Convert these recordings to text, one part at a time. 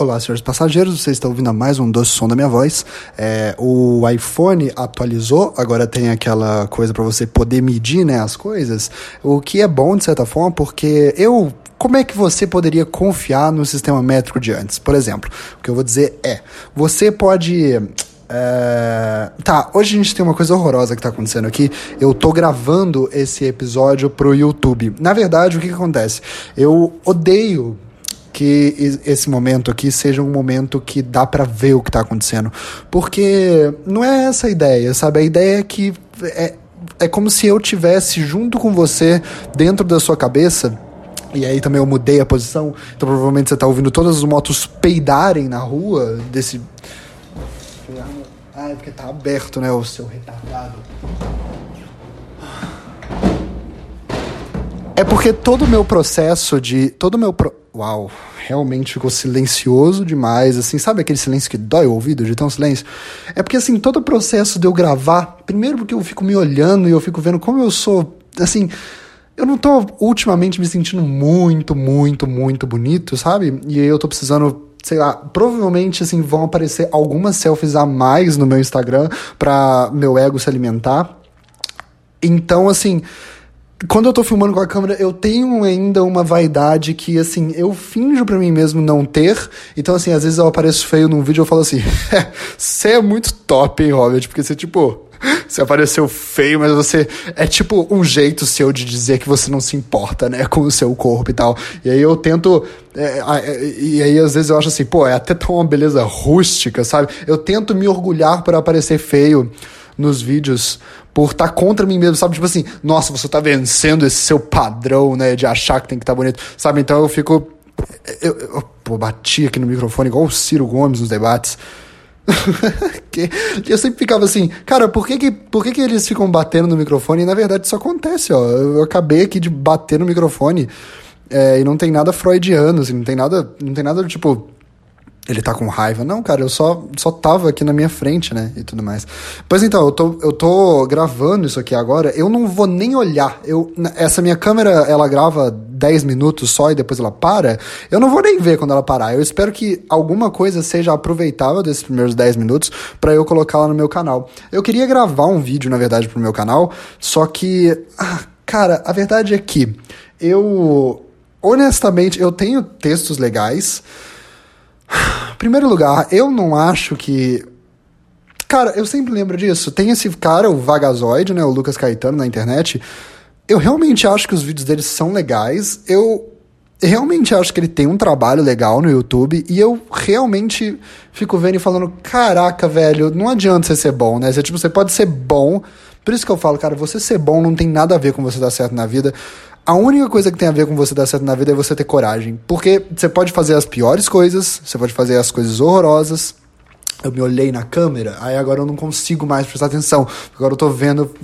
Olá, senhores passageiros, vocês estão ouvindo mais um doce som da minha voz. É, o iPhone atualizou, agora tem aquela coisa para você poder medir né, as coisas, o que é bom de certa forma, porque eu como é que você poderia confiar no sistema métrico de antes? Por exemplo, o que eu vou dizer é: você pode. É... Tá, hoje a gente tem uma coisa horrorosa que tá acontecendo aqui. Eu tô gravando esse episódio pro YouTube. Na verdade, o que, que acontece? Eu odeio que esse momento aqui seja um momento que dá para ver o que tá acontecendo. Porque não é essa a ideia, sabe? A ideia é que é, é como se eu tivesse junto com você dentro da sua cabeça. E aí também eu mudei a posição, então provavelmente você tá ouvindo todas as motos peidarem na rua desse. Ah, é porque tá aberto, né, o seu retardado. É porque todo o meu processo de. Todo meu. Pro... Uau, realmente ficou silencioso demais, assim, sabe aquele silêncio que dói o ouvido de tão silêncio? É porque, assim, todo o processo de eu gravar, primeiro porque eu fico me olhando e eu fico vendo como eu sou, assim. Eu não tô ultimamente me sentindo muito, muito, muito bonito, sabe? E eu tô precisando sei lá, provavelmente assim vão aparecer algumas selfies a mais no meu Instagram para meu ego se alimentar. Então, assim, quando eu tô filmando com a câmera, eu tenho ainda uma vaidade que, assim, eu finjo para mim mesmo não ter. Então, assim, às vezes eu apareço feio num vídeo e eu falo assim: você é muito top, hein, Robert? Porque você, tipo, você apareceu feio, mas você. É tipo um jeito seu de dizer que você não se importa, né, com o seu corpo e tal. E aí eu tento. É, é, e aí às vezes eu acho assim, pô, é até tão uma beleza rústica, sabe? Eu tento me orgulhar por aparecer feio nos vídeos por estar tá contra mim mesmo, sabe? Tipo assim, nossa, você tá vencendo esse seu padrão, né, de achar que tem que estar tá bonito, sabe? Então eu fico. Eu, eu, eu bati aqui no microfone igual o Ciro Gomes nos debates. eu sempre ficava assim, cara, por que que, por que que eles ficam batendo no microfone? E na verdade isso acontece, ó. Eu acabei aqui de bater no microfone é, e não tem nada freudiano, assim, não tem nada, não tem nada tipo ele tá com raiva. Não, cara, eu só, só tava aqui na minha frente, né? E tudo mais. Pois então, eu tô, eu tô gravando isso aqui agora. Eu não vou nem olhar. Eu, essa minha câmera, ela grava 10 minutos só e depois ela para. Eu não vou nem ver quando ela parar. Eu espero que alguma coisa seja aproveitável desses primeiros 10 minutos para eu colocar lá no meu canal. Eu queria gravar um vídeo, na verdade, pro meu canal. Só que, ah, cara, a verdade é que eu. Honestamente, eu tenho textos legais. Primeiro lugar, eu não acho que. Cara, eu sempre lembro disso. Tem esse cara, o Vagazoide, né? O Lucas Caetano na internet. Eu realmente acho que os vídeos dele são legais. Eu realmente acho que ele tem um trabalho legal no YouTube e eu realmente fico vendo e falando, caraca, velho, não adianta você ser bom, né? Você, tipo, você pode ser bom. Por isso que eu falo, cara, você ser bom não tem nada a ver com você dar certo na vida. A única coisa que tem a ver com você dar certo na vida é você ter coragem. Porque você pode fazer as piores coisas, você pode fazer as coisas horrorosas. Eu me olhei na câmera, aí agora eu não consigo mais prestar atenção. Agora eu tô vendo.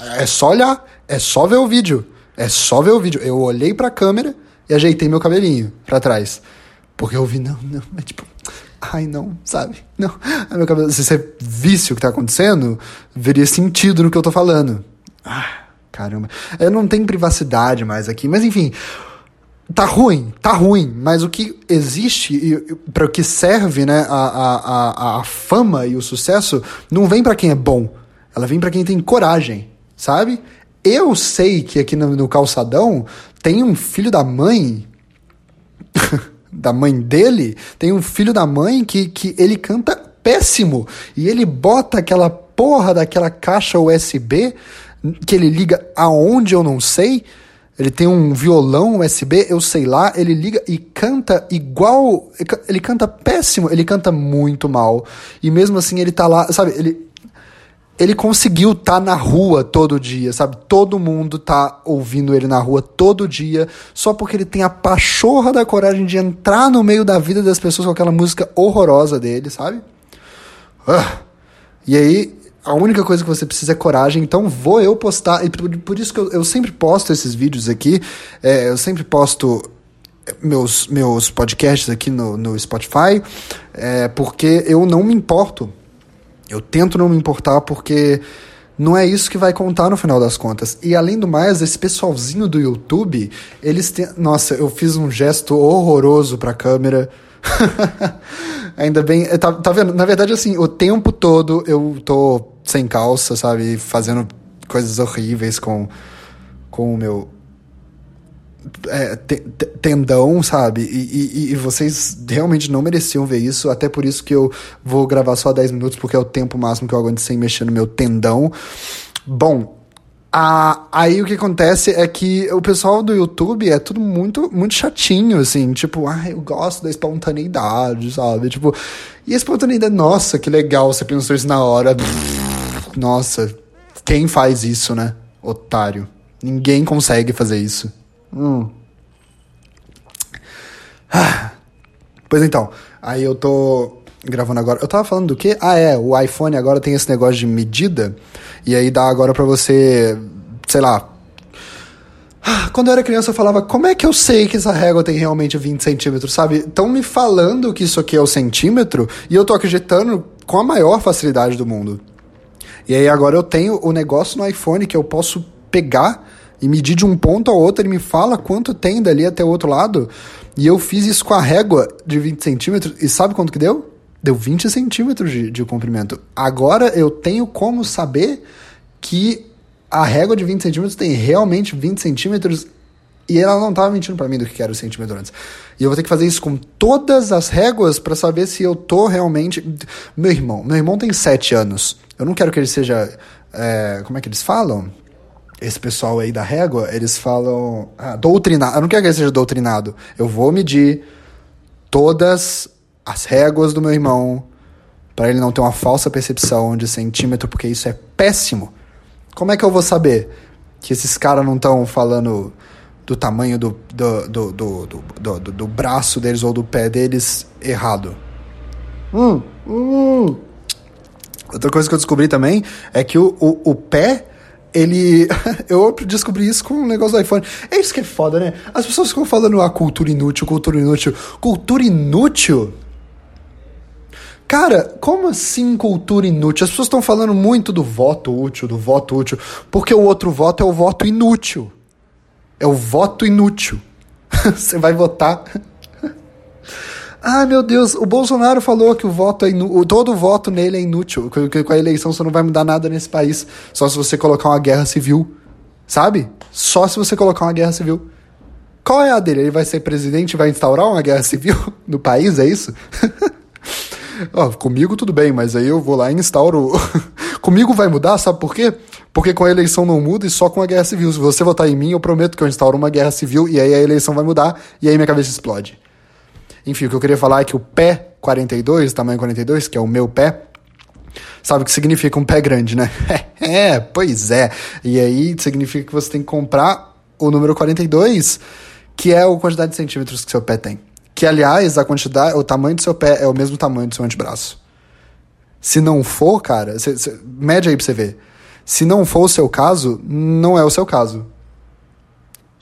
É, é só olhar, é só ver o vídeo. É só ver o vídeo. Eu olhei pra câmera e ajeitei meu cabelinho pra trás. Porque eu vi, não, não, é tipo. Ai, não, sabe? Não. Aí meu cabelo, se você visse o que tá acontecendo, veria sentido no que eu tô falando. Ah. Caramba. Eu não tenho privacidade mais aqui, mas enfim. Tá ruim, tá ruim, mas o que existe para o que serve, né, a, a, a, a fama e o sucesso não vem para quem é bom, ela vem para quem tem coragem, sabe? Eu sei que aqui no, no calçadão tem um filho da mãe, da mãe dele, tem um filho da mãe que, que ele canta péssimo e ele bota aquela porra daquela caixa USB que ele liga aonde eu não sei. Ele tem um violão USB, eu sei lá, ele liga e canta igual. Ele canta péssimo, ele canta muito mal. E mesmo assim ele tá lá, sabe? Ele, ele conseguiu estar tá na rua todo dia, sabe? Todo mundo tá ouvindo ele na rua todo dia, só porque ele tem a pachorra da coragem de entrar no meio da vida das pessoas com aquela música horrorosa dele, sabe? Uh. E aí a única coisa que você precisa é coragem, então vou eu postar, e por, por isso que eu, eu, sempre posto esses vídeos aqui, é, eu sempre posto meus, meus podcasts aqui no, no Spotify, é, porque eu não me importo. Eu tento não me importar porque não é isso que vai contar no final das contas. E além do mais, esse pessoalzinho do YouTube, eles têm. Nossa, eu fiz um gesto horroroso pra câmera Ainda bem. Tá, tá vendo? Na verdade, assim, o tempo todo eu tô sem calça, sabe? Fazendo coisas horríveis com, com o meu. É, tendão, sabe? E, e, e, vocês realmente não mereciam ver isso. Até por isso que eu vou gravar só 10 minutos, porque é o tempo máximo que eu aguento sem mexer no meu tendão. Bom, a, aí o que acontece é que o pessoal do YouTube é tudo muito, muito chatinho, assim, tipo, ah, eu gosto da espontaneidade, sabe? Tipo, e a espontaneidade, nossa, que legal, você pensou isso na hora. Nossa, quem faz isso, né? Otário. Ninguém consegue fazer isso. Hum. Ah. Pois então, aí eu tô gravando agora. Eu tava falando do quê? Ah, é, o iPhone agora tem esse negócio de medida, e aí dá agora para você, sei lá. Ah, quando eu era criança eu falava, como é que eu sei que essa régua tem realmente 20 centímetros, sabe? Estão me falando que isso aqui é o centímetro, e eu tô acreditando com a maior facilidade do mundo. E aí agora eu tenho o negócio no iPhone que eu posso pegar e medir de um ponto ao outro, ele me fala quanto tem dali até o outro lado. E eu fiz isso com a régua de 20 centímetros, e sabe quanto que deu? Deu 20 centímetros de, de comprimento. Agora eu tenho como saber que a régua de 20 centímetros tem realmente 20 centímetros e ela não estava mentindo para mim do que era o centímetro antes. E eu vou ter que fazer isso com todas as réguas para saber se eu tô realmente. Meu irmão, meu irmão tem 7 anos. Eu não quero que ele seja. É, como é que eles falam? Esse pessoal aí da régua, eles falam. Ah, doutrinado. Eu não quero que ele seja doutrinado. Eu vou medir todas as réguas do meu irmão, para ele não ter uma falsa percepção de centímetro, porque isso é péssimo. Como é que eu vou saber que esses caras não estão falando do tamanho do do, do, do, do, do, braço deles ou do pé deles errado? Hum, hum. Outra coisa que eu descobri também é que o, o, o pé ele. eu descobri isso com o um negócio do iPhone. É isso que é foda, né? As pessoas ficam falando, ah, cultura inútil, cultura inútil. Cultura inútil Cara, como assim cultura inútil? As pessoas estão falando muito do voto útil, do voto útil, porque o outro voto é o voto inútil. É o voto inútil. Você vai votar. Ai, meu Deus, o Bolsonaro falou que o voto é todo voto nele é inútil, que com a eleição você não vai mudar nada nesse país, só se você colocar uma guerra civil. Sabe? Só se você colocar uma guerra civil. Qual é a dele? Ele vai ser presidente e vai instaurar uma guerra civil no país, é isso? Oh, comigo tudo bem, mas aí eu vou lá e instauro. comigo vai mudar, sabe por quê? Porque com a eleição não muda e só com a guerra civil. Se você votar em mim, eu prometo que eu instauro uma guerra civil e aí a eleição vai mudar e aí minha cabeça explode. Enfim, o que eu queria falar é que o pé 42, tamanho 42, que é o meu pé, sabe o que significa um pé grande, né? é, pois é. E aí significa que você tem que comprar o número 42, que é a quantidade de centímetros que seu pé tem. Que, aliás, a quantidade, o tamanho do seu pé é o mesmo tamanho do seu antebraço. Se não for, cara, cê, cê, mede aí pra você ver. Se não for o seu caso, não é o seu caso.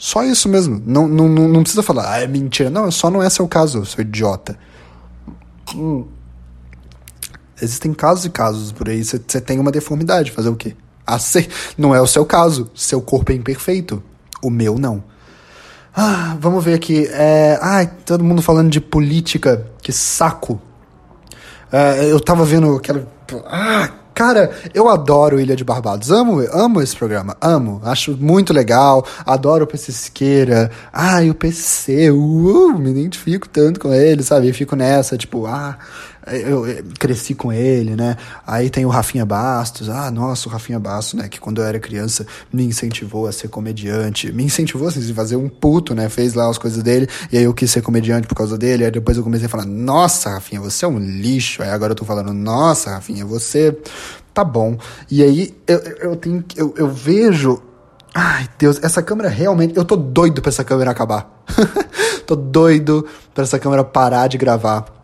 Só isso mesmo. Não, não, não precisa falar, ah, é mentira. Não, só não é seu caso, seu idiota. Hum. Existem casos e casos por aí. Você tem uma deformidade, fazer o quê? Ace... Não é o seu caso. Seu corpo é imperfeito. O meu não. Ah, vamos ver aqui. É... Ai, todo mundo falando de política. Que saco. É, eu tava vendo aquela. Ah, cara, eu adoro Ilha de Barbados. Amo, amo esse programa. Amo. Acho muito legal. Adoro o PC Siqueira. Ai, o PC. Uh, me identifico tanto com ele, sabe? Fico nessa, tipo, ah, eu, cresci com ele, né? Aí tem o Rafinha Bastos. Ah, nossa, o Rafinha Bastos, né? Que quando eu era criança me incentivou a ser comediante. Me incentivou assim, a fazer um puto, né? Fez lá as coisas dele. E aí eu quis ser comediante por causa dele. Aí depois eu comecei a falar: Nossa, Rafinha, você é um lixo. Aí agora eu tô falando: Nossa, Rafinha, você tá bom. E aí eu, eu tenho. Eu, eu vejo. Ai, Deus, essa câmera realmente. Eu tô doido pra essa câmera acabar. tô doido pra essa câmera parar de gravar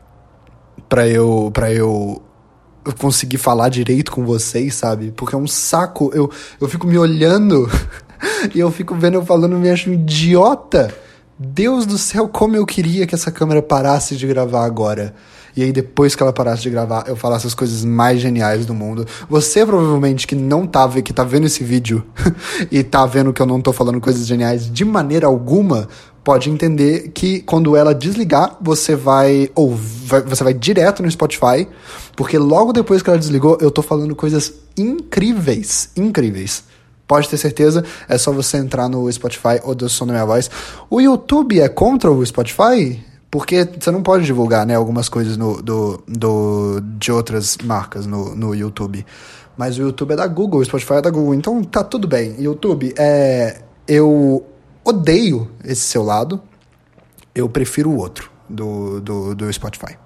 para eu para eu conseguir falar direito com vocês, sabe? Porque é um saco. Eu, eu fico me olhando e eu fico vendo eu falando, me acho idiota. Deus do céu, como eu queria que essa câmera parasse de gravar agora. E aí, depois que ela parasse de gravar, eu falasse as coisas mais geniais do mundo. Você, provavelmente, que não tá, que tá vendo esse vídeo e tá vendo que eu não tô falando coisas geniais de maneira alguma, pode entender que quando ela desligar, você vai ou vai, você vai direto no Spotify, porque logo depois que ela desligou, eu tô falando coisas incríveis, incríveis. Pode ter certeza, é só você entrar no Spotify ou do som da minha voz. O YouTube é contra o Spotify? Porque você não pode divulgar, né, algumas coisas no, do, do, de outras marcas no, no YouTube. Mas o YouTube é da Google, o Spotify é da Google, então tá tudo bem. YouTube, é, eu odeio esse seu lado, eu prefiro o outro do, do, do Spotify.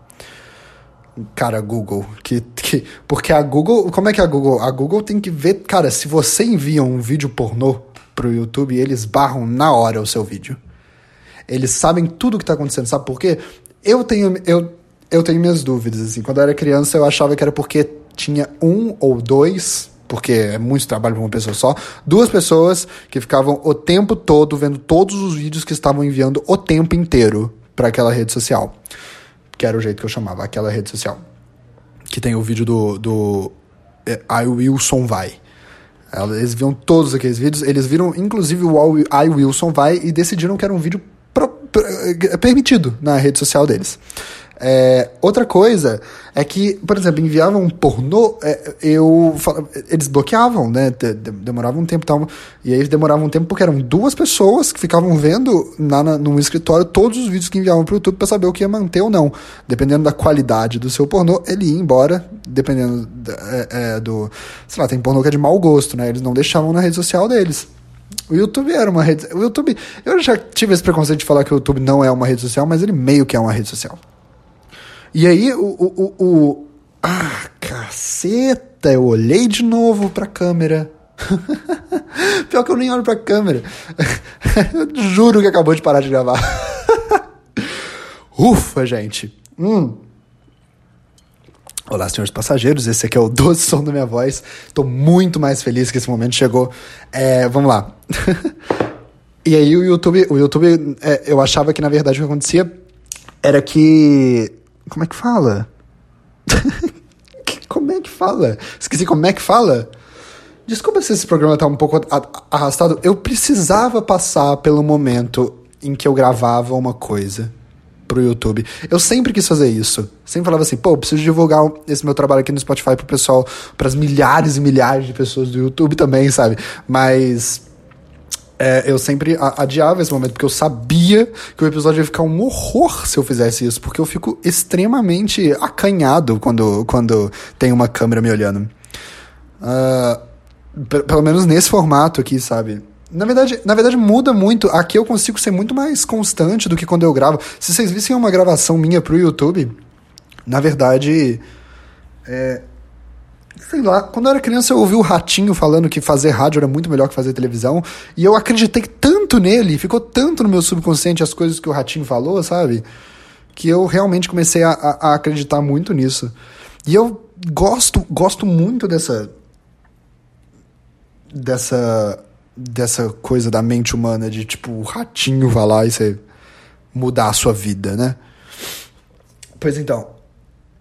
Cara, Google, que, que. Porque a Google. Como é que é a Google? A Google tem que ver. Cara, se você envia um vídeo pornô pro YouTube, eles barram na hora o seu vídeo. Eles sabem tudo o que tá acontecendo, sabe por quê? Eu tenho, eu, eu tenho minhas dúvidas, assim. Quando eu era criança, eu achava que era porque tinha um ou dois, porque é muito trabalho para uma pessoa só, duas pessoas que ficavam o tempo todo vendo todos os vídeos que estavam enviando o tempo inteiro para aquela rede social. Que era o jeito que eu chamava, aquela rede social. Que tem o vídeo do, do é, I Wilson Vai. Eles viam todos aqueles vídeos, eles viram inclusive o I Wilson Vai e decidiram que era um vídeo é, permitido na rede social deles. É, outra coisa é que, por exemplo, enviavam um pornô, é, eu eles bloqueavam, né? Demorava um tempo tal. E aí eles demoravam um tempo porque eram duas pessoas que ficavam vendo na, na, num escritório todos os vídeos que enviavam pro YouTube para saber o que ia manter ou não. Dependendo da qualidade do seu pornô, ele ia embora, dependendo é, é, do. Sei lá, tem pornô que é de mau gosto, né? Eles não deixavam na rede social deles. O YouTube era uma rede. O YouTube. Eu já tive esse preconceito de falar que o YouTube não é uma rede social, mas ele meio que é uma rede social. E aí, o, o, o, o. Ah, caceta! Eu olhei de novo pra câmera. Pior que eu nem olho pra câmera. eu juro que acabou de parar de gravar. Ufa, gente. Hum. Olá, senhores passageiros. Esse aqui é o doce som da minha voz. Tô muito mais feliz que esse momento chegou. É, vamos lá. e aí, o YouTube, o YouTube é, eu achava que na verdade o que acontecia era que como é que fala? como é que fala? Esqueci como é que fala. Desculpa se esse programa tá um pouco arrastado. Eu precisava passar pelo momento em que eu gravava uma coisa pro YouTube. Eu sempre quis fazer isso. Sempre falava assim, pô, preciso divulgar esse meu trabalho aqui no Spotify pro pessoal, pras milhares e milhares de pessoas do YouTube também, sabe? Mas é, eu sempre adiava esse momento, porque eu sabia que o episódio ia ficar um horror se eu fizesse isso, porque eu fico extremamente acanhado quando, quando tem uma câmera me olhando. Uh, pelo menos nesse formato aqui, sabe? Na verdade, na verdade, muda muito. Aqui eu consigo ser muito mais constante do que quando eu gravo. Se vocês vissem uma gravação minha pro YouTube, na verdade. É, sei lá, quando eu era criança eu ouvi o Ratinho falando que fazer rádio era muito melhor que fazer televisão, e eu acreditei tanto nele, ficou tanto no meu subconsciente as coisas que o Ratinho falou, sabe? Que eu realmente comecei a, a, a acreditar muito nisso. E eu gosto, gosto muito dessa. dessa. dessa coisa da mente humana, de tipo, o ratinho vai lá e você mudar a sua vida, né? Pois então,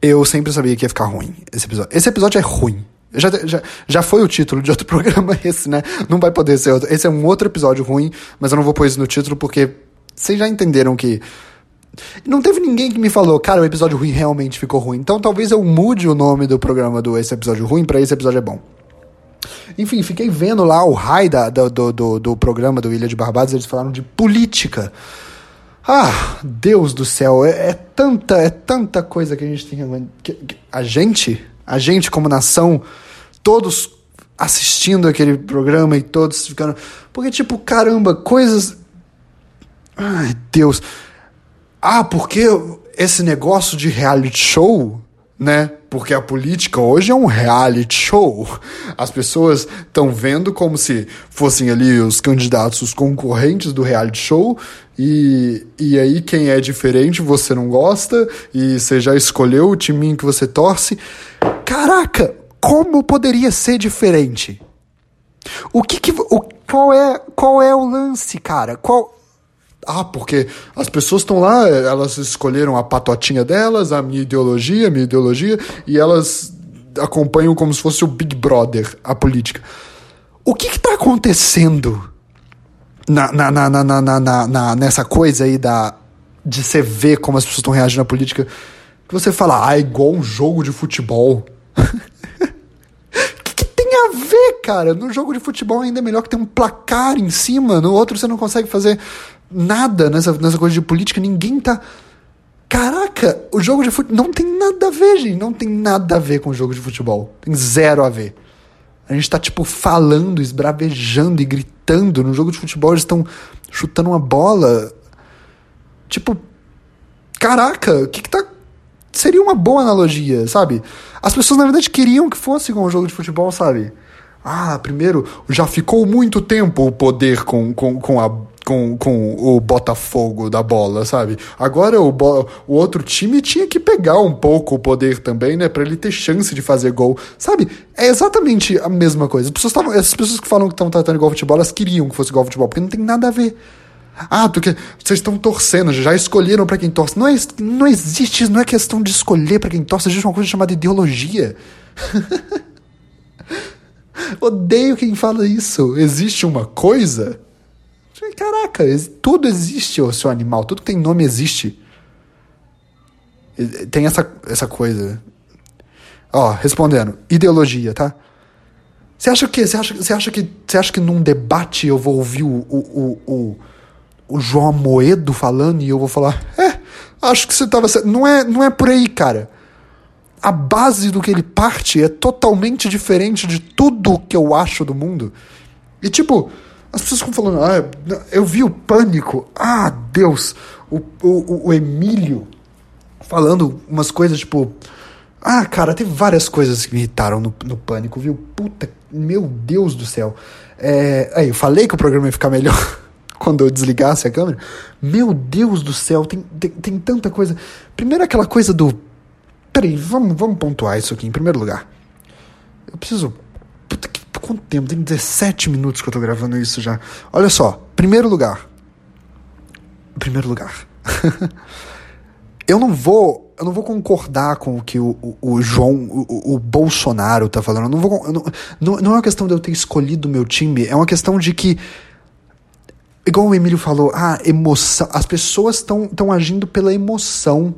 eu sempre sabia que ia ficar ruim esse episódio. Esse episódio é ruim. Já, já, já foi o título de outro programa esse, né? Não vai poder ser outro. Esse é um outro episódio ruim, mas eu não vou pôr isso no título porque vocês já entenderam que. Não teve ninguém que me falou, cara, o episódio ruim realmente ficou ruim. Então talvez eu mude o nome do programa do Esse Episódio Ruim para Esse Episódio é Bom. Enfim, fiquei vendo lá o raio do, do, do, do programa do Ilha de Barbados, eles falaram de política. Ah, Deus do céu, é, é, tanta, é tanta coisa que a gente tem que, que, a gente, a gente como nação, todos assistindo aquele programa e todos ficando, porque tipo, caramba, coisas Ai, Deus. Ah, porque esse negócio de reality show né? Porque a política hoje é um reality show. As pessoas estão vendo como se fossem ali os candidatos, os concorrentes do reality show, e, e aí quem é diferente você não gosta, e você já escolheu o timinho que você torce. Caraca, como poderia ser diferente? O que que. O, qual, é, qual é o lance, cara? Qual ah, porque as pessoas estão lá, elas escolheram a patotinha delas, a minha ideologia, a minha ideologia, e elas acompanham como se fosse o Big Brother, a política. O que está acontecendo na, na, na, na, na, na, na, nessa coisa aí da, de você ver como as pessoas estão reagindo à política, que você fala, ah, é igual um jogo de futebol. Que, tem a ver, cara? No jogo de futebol ainda é melhor que ter um placar em cima, no outro você não consegue fazer nada nessa, nessa coisa de política, ninguém tá. Caraca, o jogo de futebol não tem nada a ver, gente. Não tem nada a ver com o jogo de futebol. Tem zero a ver. A gente tá, tipo, falando, esbravejando e gritando. No jogo de futebol eles estão chutando uma bola. Tipo, caraca, o que que tá. Seria uma boa analogia, sabe? As pessoas, na verdade, queriam que fosse com o jogo de futebol, sabe? Ah, primeiro, já ficou muito tempo o poder com, com, com a com, com o Botafogo da bola, sabe? Agora o, o outro time tinha que pegar um pouco o poder também, né? Pra ele ter chance de fazer gol, sabe? É exatamente a mesma coisa. As pessoas, tavam, as pessoas que falam que estão tratando igual futebol, elas queriam que fosse igual futebol, porque não tem nada a ver. Ah, porque vocês estão torcendo, já escolheram para quem torce. Não, é, não existe, não é questão de escolher para quem torce, existe uma coisa chamada ideologia. Odeio quem fala isso. Existe uma coisa Caraca, tudo existe, o seu animal. Tudo que tem nome existe. Tem essa, essa coisa. Ó, respondendo. Ideologia, tá? Você acha que você acha, você acha que você acha que num debate eu vou ouvir o, o, o, o, João Amoedo falando e eu vou falar, é, acho que você tava não é não é por aí, cara. A base do que ele parte é totalmente diferente de tudo que eu acho do mundo. E tipo, as pessoas ficam falando, ah, eu vi o pânico. Ah, Deus! O, o, o Emílio falando umas coisas tipo. Ah, cara, teve várias coisas que me irritaram no, no pânico, viu? Puta, meu Deus do céu. É, aí, eu falei que o programa ia ficar melhor quando eu desligasse a câmera. Meu Deus do céu, tem, tem, tem tanta coisa. Primeiro, aquela coisa do. Peraí, vamos, vamos pontuar isso aqui em primeiro lugar. Eu preciso quanto tempo? Tem 17 minutos que eu tô gravando isso já. Olha só, primeiro lugar. Primeiro lugar. eu não vou. Eu não vou concordar com o que o, o, o João, o, o, Bolsonaro tá falando. Eu não, vou, eu não, não, não é uma questão de eu ter escolhido o meu time, é uma questão de que igual o Emílio falou, ah, emoção. As pessoas estão agindo pela emoção.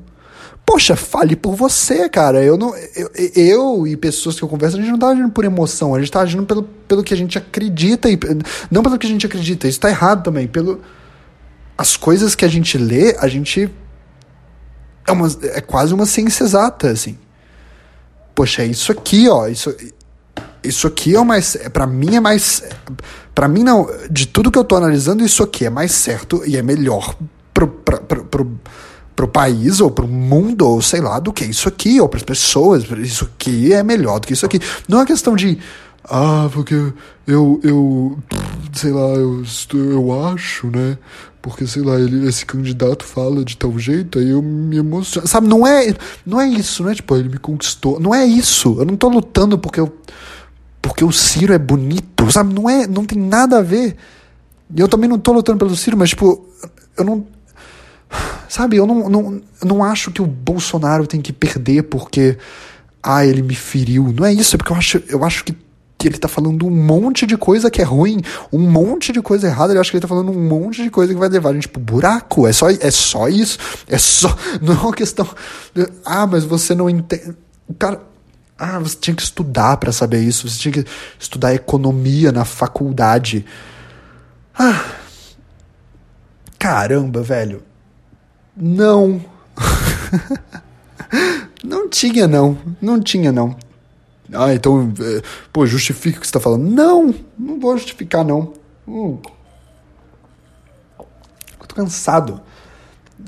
Poxa, fale por você, cara. Eu não. Eu, eu, e pessoas que eu converso, a gente não tá agindo por emoção, a gente tá agindo pelo, pelo que a gente acredita. E, não pelo que a gente acredita, isso tá errado também. Pelo. As coisas que a gente lê, a gente. É, uma, é quase uma ciência exata, assim. Poxa, é isso aqui, ó. Isso, isso aqui é o mais. É, para mim é mais. para mim, não. De tudo que eu tô analisando, isso aqui é mais certo e é melhor pro, pro, pro, pro pro país ou pro mundo ou sei lá do que isso aqui ou para as pessoas isso aqui é melhor do que isso aqui. Não é questão de ah porque eu eu sei lá eu eu acho né? Porque sei lá ele esse candidato fala de tal jeito aí eu me emociono. Sabe não é não é isso não é tipo ele me conquistou. Não é isso. Eu não tô lutando porque eu porque o Ciro é bonito sabe? Não é não tem nada a ver. E eu também não tô lutando pelo Ciro mas tipo eu não Sabe, eu não, não, não acho que o Bolsonaro tem que perder porque. Ah, ele me feriu. Não é isso, é porque eu acho, eu acho que ele tá falando um monte de coisa que é ruim, um monte de coisa errada. Ele acha que ele tá falando um monte de coisa que vai levar a gente pro buraco. É só, é só isso. É só. Não é uma questão. Ah, mas você não entende. Cara. Ah, você tinha que estudar para saber isso. Você tinha que estudar economia na faculdade. Ah. Caramba, velho. Não. não tinha, não. Não tinha, não. Ah, então, é, pô, justifica o que você tá falando. Não, não vou justificar, não. Hum. Tô cansado.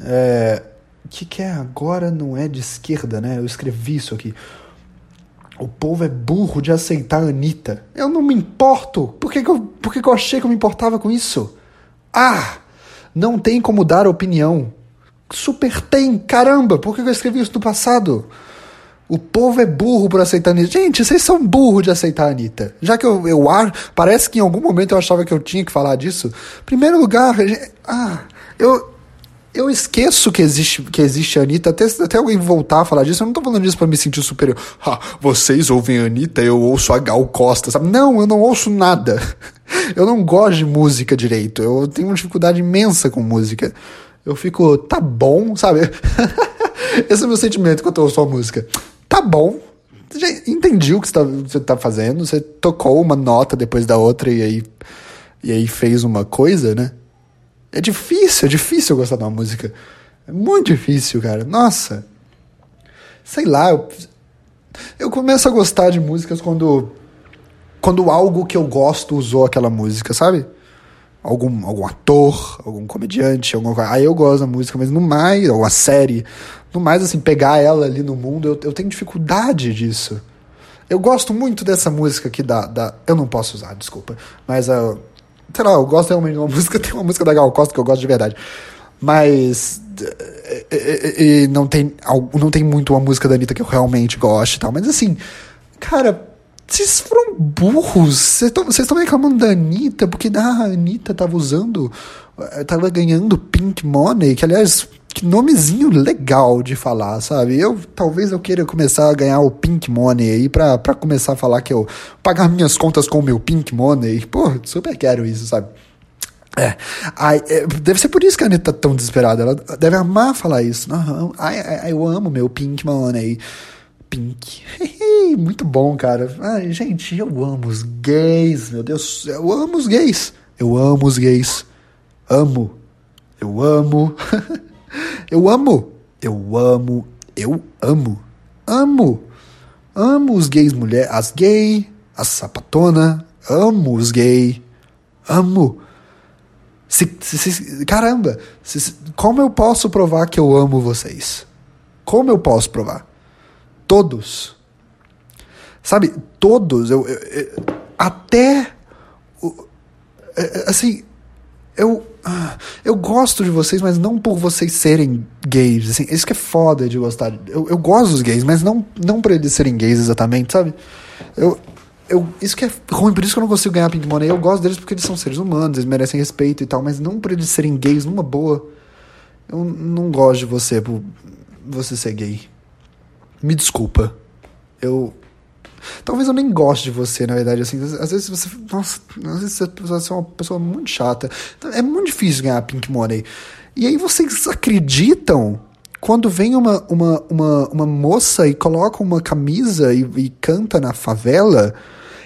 É, o que, que é agora não é de esquerda, né? Eu escrevi isso aqui. O povo é burro de aceitar a Anitta. Eu não me importo. Por que, que, eu, por que, que eu achei que eu me importava com isso? Ah! Não tem como dar opinião. Super tem, caramba, por que eu escrevi isso no passado? O povo é burro por aceitar a Anitta. Gente, vocês são burros de aceitar a Anitta. Já que eu, eu acho. Parece que em algum momento eu achava que eu tinha que falar disso. Primeiro lugar, ah, eu, eu esqueço que existe, que existe a Anitta, até, até alguém voltar a falar disso, eu não tô falando disso pra me sentir superior. Ah, vocês ouvem a Anitta, eu ouço a Gal Costa, sabe? Não, eu não ouço nada. eu não gosto de música direito. Eu tenho uma dificuldade imensa com música. Eu fico, tá bom, sabe? Esse é o meu sentimento quando eu ouço a música. Tá bom. Já entendi o que você tá, você tá fazendo. Você tocou uma nota depois da outra e aí, e aí fez uma coisa, né? É difícil, é difícil gostar de uma música. É muito difícil, cara. Nossa. Sei lá, eu, eu começo a gostar de músicas quando quando algo que eu gosto usou aquela música, sabe? Algum, algum ator, algum comediante, alguma coisa. Aí eu gosto da música, mas no mais, ou a série, no mais, assim, pegar ela ali no mundo, eu, eu tenho dificuldade disso. Eu gosto muito dessa música aqui da. da eu não posso usar, desculpa. Mas, uh, sei lá, eu gosto realmente de uma música, tem uma música da Gal Costa que eu gosto de verdade. Mas. E, e, não, tem, não tem muito uma música da Anitta que eu realmente gosto e tal. Mas assim, cara vocês foram burros. Vocês estão reclamando da Anitta, porque ah, a Anitta tava usando. Eh, tava ganhando Pink Money, que aliás, que nomezinho legal de falar, sabe? Eu talvez eu queira começar a ganhar o Pink Money aí pra, pra começar a falar que eu pagar minhas contas com o meu Pink Money. Pô, super quero isso, sabe? É. Ai, é, deve ser por isso que a Anitta tá tão desesperada. Ela deve amar falar isso. Uhum. Ai, ai, eu amo meu Pink Money. Pink. Muito bom, cara. Ai, gente, eu amo os gays, meu Deus. Eu amo os gays. Eu amo os gays. Amo. Eu amo. eu amo. Eu amo. Eu amo. Amo. Amo os gays mulher, as gay, as sapatona. Amo os gay. Amo. Se, se, se, caramba, como eu posso provar que eu amo vocês? Como eu posso provar? Todos. Sabe, todos. Eu, eu, eu até. É, é, assim, eu. Eu gosto de vocês, mas não por vocês serem gays. Assim, isso que é foda de gostar. Eu, eu gosto dos gays, mas não, não por eles serem gays exatamente, sabe? Eu, eu, isso que é ruim, por isso que eu não consigo ganhar Pink Money. Eu gosto deles porque eles são seres humanos, eles merecem respeito e tal, mas não por eles serem gays numa boa. Eu não gosto de você por você ser gay. Me desculpa. Eu. Talvez eu nem goste de você, na verdade, assim. Às vezes você. Nossa, às vezes você é uma pessoa muito chata. É muito difícil ganhar Pink Money. E aí vocês acreditam quando vem uma, uma, uma, uma moça e coloca uma camisa e, e canta na favela,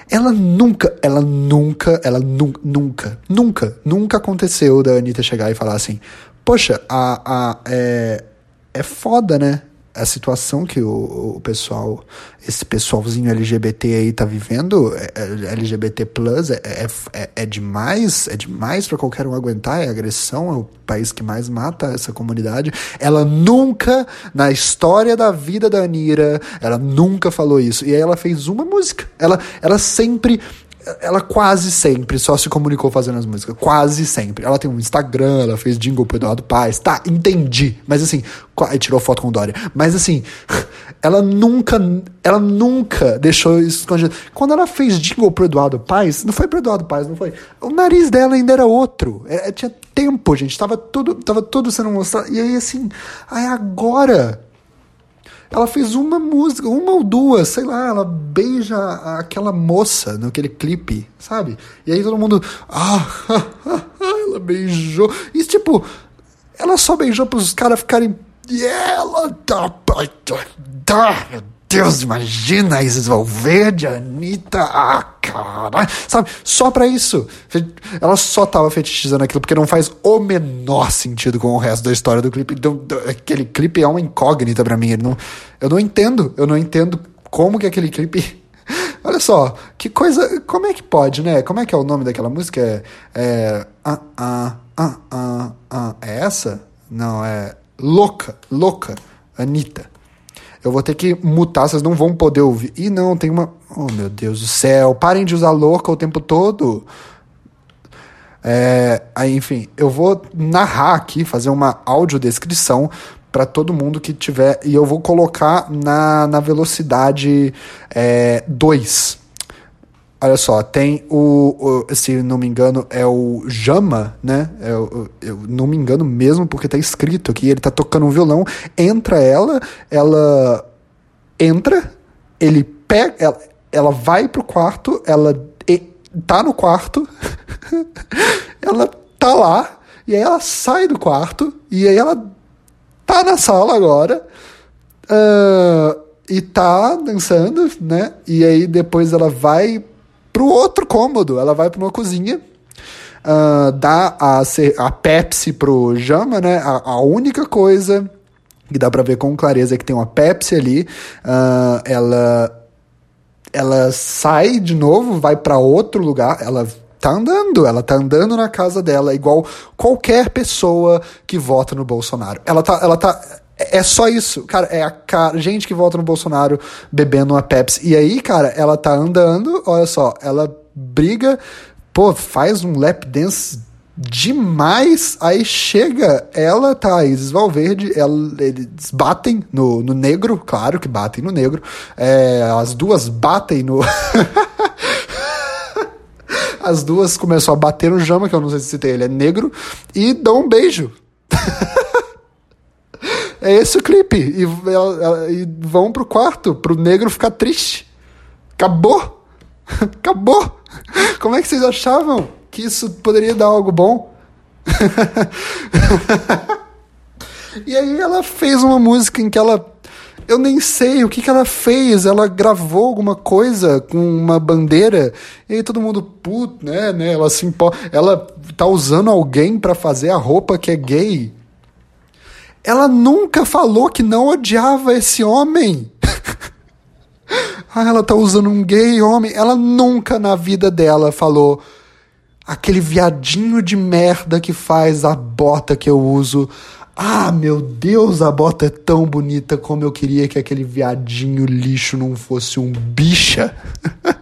ela nunca, ela nunca, ela nu, nunca, nunca, nunca aconteceu da Anitta chegar e falar assim: Poxa, a, a, é, é foda, né? A situação que o, o, pessoal, esse pessoalzinho LGBT aí tá vivendo, é, é LGBT plus, é, é, é, é demais, é demais para qualquer um aguentar, é agressão, é o país que mais mata essa comunidade. Ela nunca, na história da vida da Anira, ela nunca falou isso. E aí ela fez uma música. Ela, ela sempre ela quase sempre só se comunicou fazendo as músicas. Quase sempre. Ela tem um Instagram, ela fez jingle pro Eduardo Paz. Tá, entendi. Mas assim, tirou foto com o Dória. Mas assim, ela nunca, ela nunca deixou isso escondido. Quando ela fez jingle pro Eduardo Paz, não foi pro Eduardo Paz, não foi. O nariz dela ainda era outro. É, é tinha tempo, gente. Tava tudo, tava tudo sendo mostrado. E aí assim, aí agora ela fez uma música, uma ou duas, sei lá, ela beija aquela moça naquele clipe, sabe? E aí todo mundo. Ah, ela beijou. E tipo, ela só beijou pros caras ficarem. E ela tá. Deus, imagina Isis Valverde, Anitta, ah, caralho, sabe? Só pra isso. Ela só tava fetichizando aquilo, porque não faz o menor sentido com o resto da história do clipe. Então, aquele clipe é uma incógnita para mim. Não, eu não entendo, eu não entendo como que aquele clipe. Olha só, que coisa. Como é que pode, né? Como é que é o nome daquela música? É. é ah, ah, ah, é essa? Não, é. Louca, louca, Anitta. Eu vou ter que mutar, vocês não vão poder ouvir. E não, tem uma. Oh, meu Deus do céu, parem de usar louca o tempo todo. É, aí, enfim, eu vou narrar aqui, fazer uma audiodescrição para todo mundo que tiver. E eu vou colocar na, na velocidade 2. É, Olha só, tem o, o, se não me engano, é o Jama, né? Eu, é eu, não me engano mesmo, porque tá escrito aqui, ele tá tocando um violão, entra ela, ela entra, ele pega, ela, ela vai pro quarto, ela e, tá no quarto, ela tá lá, e aí ela sai do quarto, e aí ela tá na sala agora, uh, e tá dançando, né? E aí depois ela vai pro outro cômodo, ela vai pra uma cozinha, uh, dá a, a Pepsi pro Jama, né? A, a única coisa que dá para ver com clareza é que tem uma Pepsi ali, uh, ela ela sai de novo, vai para outro lugar, ela tá andando, ela tá andando na casa dela, igual qualquer pessoa que vota no Bolsonaro. Ela tá, ela tá, é só isso, cara, é a cara, gente que vota no Bolsonaro bebendo uma Pepsi. E aí, cara, ela tá andando, olha só, ela briga, pô, faz um lap dance demais. Aí chega ela, Thaís Valverde, ela, eles batem no, no negro, claro que batem no negro. É, as duas batem no. as duas começam a bater no Jama, que eu não sei se citei, ele é negro, e dão um beijo. é esse o clipe. E, e vão pro quarto, pro negro ficar triste. Acabou! Acabou! Como é que vocês achavam? que isso poderia dar algo bom. e aí ela fez uma música em que ela. Eu nem sei o que, que ela fez. Ela gravou alguma coisa com uma bandeira. E aí todo mundo, puto, né, né? Ela se impo... Ela tá usando alguém para fazer a roupa que é gay. Ela nunca falou que não odiava esse homem. ah, ela tá usando um gay homem. Ela nunca na vida dela falou aquele viadinho de merda que faz a bota que eu uso. Ah, meu Deus, a bota é tão bonita como eu queria que aquele viadinho lixo não fosse um bicha.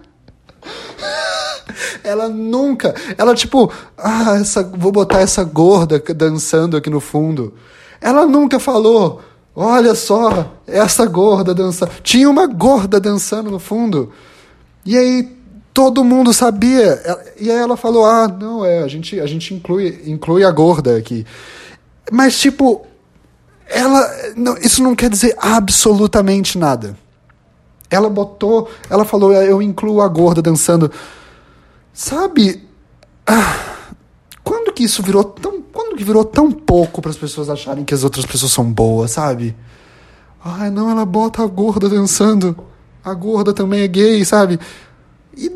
ela nunca, ela tipo, ah, essa, vou botar essa gorda dançando aqui no fundo. Ela nunca falou, olha só, essa gorda dançando. Tinha uma gorda dançando no fundo. E aí todo mundo sabia. E aí ela falou: ah, não, é, a gente, a gente inclui, inclui a gorda aqui. Mas, tipo, ela. Não, isso não quer dizer absolutamente nada. Ela botou. Ela falou: eu incluo a gorda dançando. Sabe? Ah, quando que isso virou tão. Quando que virou tão pouco para as pessoas acharem que as outras pessoas são boas, sabe? Ai, não, ela bota a gorda dançando. A gorda também é gay, sabe? E,